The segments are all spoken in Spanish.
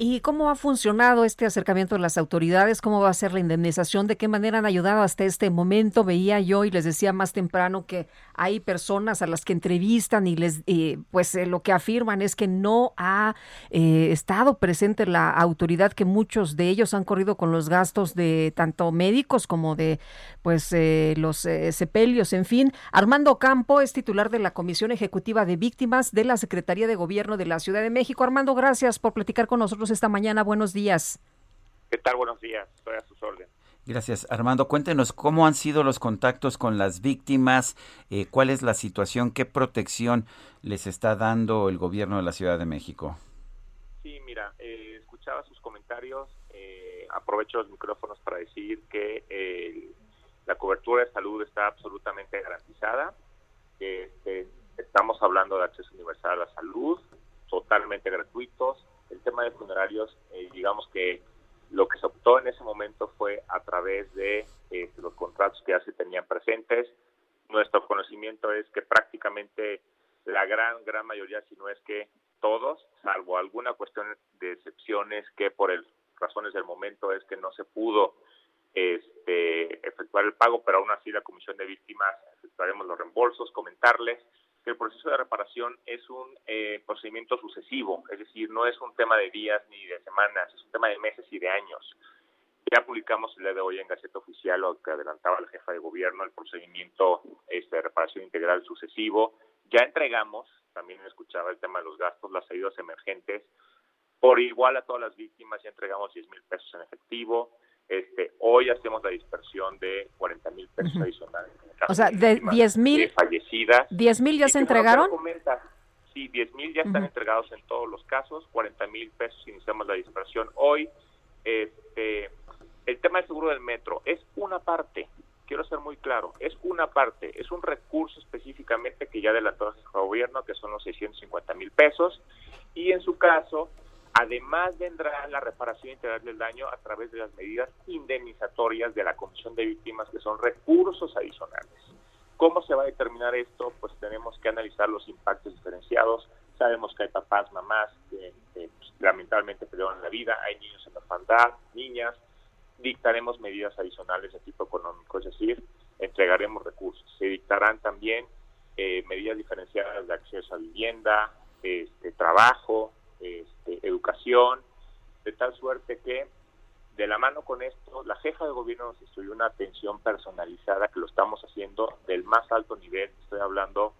¿Y cómo ha funcionado este acercamiento de las autoridades? ¿Cómo va a ser la indemnización? ¿De qué manera han ayudado hasta este momento? Veía yo y les decía más temprano que hay personas a las que entrevistan y les, eh, pues eh, lo que afirman es que no ha eh, estado presente la autoridad, que muchos de ellos han corrido con los gastos de tanto médicos como de, pues, los sepelios, en fin. Armando Campo es titular de la Comisión Ejecutiva de Víctimas de la Secretaría de Gobierno de la Ciudad de México. Armando, gracias por platicar con nosotros esta mañana. Buenos días. ¿Qué tal? Buenos días. Estoy a sus órdenes. Gracias. Armando, cuéntenos cómo han sido los contactos con las víctimas, eh, cuál es la situación, qué protección les está dando el gobierno de la Ciudad de México. Sí, mira, eh, escuchaba sus comentarios. Eh, aprovecho los micrófonos para decir que la cobertura de salud está absolutamente garantizada. Este, estamos hablando de acceso universal a la salud, totalmente gratuitos el tema de funerarios, eh, digamos que lo que se optó en ese momento fue a través de eh, los contratos que ya se tenían presentes. Nuestro conocimiento es que prácticamente la gran, gran mayoría, si no es que todos, salvo alguna cuestión de excepciones que por el, razones del momento es que no se pudo este, efectuar el pago, pero aún así la Comisión de Víctimas efectuaremos los reembolsos, comentarles el proceso de reparación es un eh, procedimiento sucesivo, es decir, no es un tema de días ni de semanas, es un tema de meses y de años. Ya publicamos el día de hoy en Gaceta Oficial lo que adelantaba la jefa de gobierno, el procedimiento este, de reparación integral sucesivo. Ya entregamos, también escuchaba el tema de los gastos, las ayudas emergentes. Por igual a todas las víctimas ya entregamos 10 mil pesos en efectivo. Este, hoy hacemos la dispersión de 40 mil pesos adicionales. o sea, de 10 mil fallecidas. 10 mil ya se entregaron. sí, 10 mil ya están entregados en todos los casos. 40 mil pesos iniciamos la dispersión hoy. Este, el tema del seguro del metro es una parte. Quiero ser muy claro, es una parte, es un recurso específicamente que ya adelantó el gobierno, que son los 650 mil pesos, y en su caso, Además vendrá la reparación integral del daño a través de las medidas indemnizatorias de la Comisión de Víctimas, que son recursos adicionales. ¿Cómo se va a determinar esto? Pues tenemos que analizar los impactos diferenciados. Sabemos que hay papás, mamás que, pues, lamentablemente perdieron la vida, hay niños en orfandad, niñas. Dictaremos medidas adicionales de tipo económico, es decir, entregaremos recursos. Se dictarán también eh, medidas diferenciadas de acceso a vivienda, este, trabajo, este, educación, de tal suerte que de la mano con esto, la jefa de gobierno nos instruyó una atención personalizada que lo estamos haciendo del más alto nivel, estoy hablando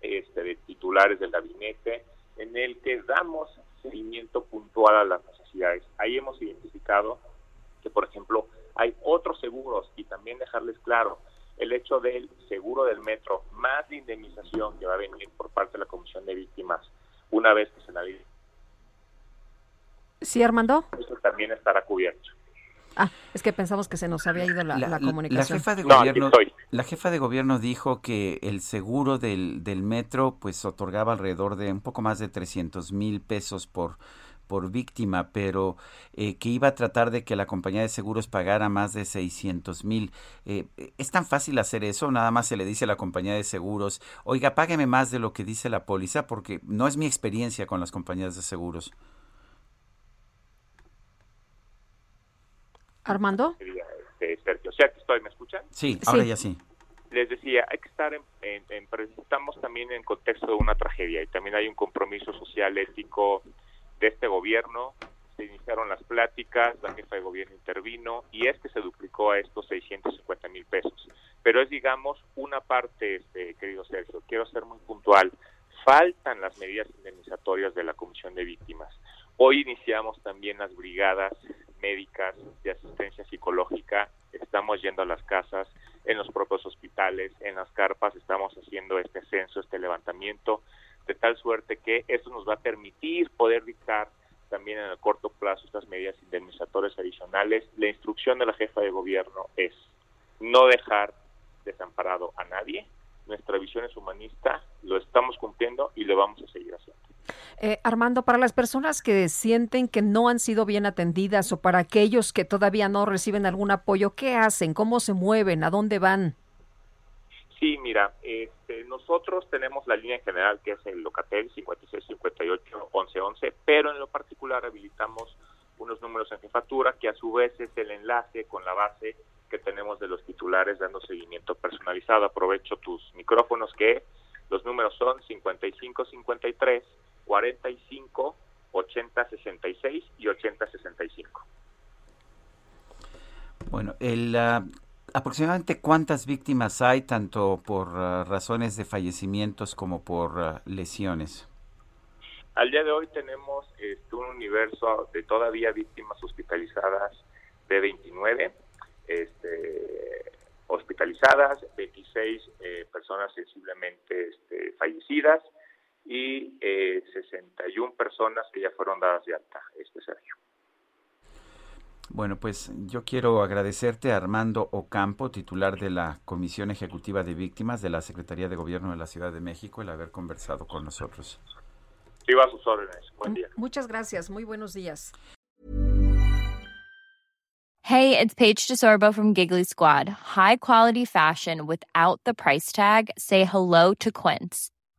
este, de titulares del gabinete, en el que damos seguimiento puntual a las necesidades. Ahí hemos identificado que, por ejemplo, hay otros seguros y también dejarles claro, el hecho del seguro del metro más la indemnización que va a venir por parte de la Comisión de Víctimas una vez que se analice Sí, Armando. Eso también estará cubierto. Ah, es que pensamos que se nos había ido la, comunicación. La jefa, de gobierno, la jefa de gobierno dijo que el seguro del, del metro pues otorgaba alrededor de un poco más de 300 mil pesos por, por víctima, pero eh, que iba a tratar de que la compañía de seguros pagara más de 600 mil. Eh, ¿Es tan fácil hacer eso? Nada más se le dice a la compañía de seguros, oiga, págueme más de lo que dice la póliza, porque no es mi experiencia con las compañías de seguros. Armando. Este, Sergio, o sea, que estoy, ¿me escuchan? Sí, ahora ya sí. Les decía, hay que estar en, estamos también en contexto de una tragedia y también hay un compromiso social ético de este gobierno. Se iniciaron las pláticas, la jefa de gobierno intervino y es que se duplicó a estos 650 mil pesos. Pero es, digamos, una parte, este, querido Sergio, quiero ser muy puntual. Faltan las medidas indemnizatorias de la Comisión de Víctimas. Hoy iniciamos también las brigadas médicas de asistencia psicológica, estamos yendo a las casas, en los propios hospitales, en las carpas, estamos haciendo este censo, este levantamiento, de tal suerte que eso nos va a permitir poder dictar también en el corto plazo estas medidas indemnizatorias adicionales. La instrucción de la jefa de gobierno es no dejar desamparado a nadie. Nuestra visión es humanista, lo estamos cumpliendo y lo vamos a seguir haciendo. Eh, Armando, para las personas que sienten que no han sido bien atendidas o para aquellos que todavía no reciben algún apoyo, ¿qué hacen? ¿Cómo se mueven? ¿A dónde van? Sí, mira, este, nosotros tenemos la línea general que es el Locatel 5658 1111, pero en lo particular habilitamos unos números en jefatura que a su vez es el enlace con la base que tenemos de los titulares dando seguimiento personalizado. Aprovecho tus micrófonos que los números son 5553 45 80 66 y 80 65. Bueno, el uh aproximadamente cuántas víctimas hay, tanto por uh, razones de fallecimientos como por uh, lesiones. Al día de hoy tenemos este, un universo de todavía víctimas hospitalizadas de 29, este, hospitalizadas, 26 eh, personas sensiblemente este, fallecidas y eh, 61 personas que ya fueron dadas de alta, este Sergio. Bueno, pues yo quiero agradecerte a Armando Ocampo, titular de la Comisión Ejecutiva de Víctimas de la Secretaría de Gobierno de la Ciudad de México, el haber conversado con nosotros. Sí, a sus órdenes. Buen día. Muchas gracias. Muy buenos días. Hey, it's Paige DeSorbo from Giggly Squad. High quality fashion without the price tag. Say hello to Quince.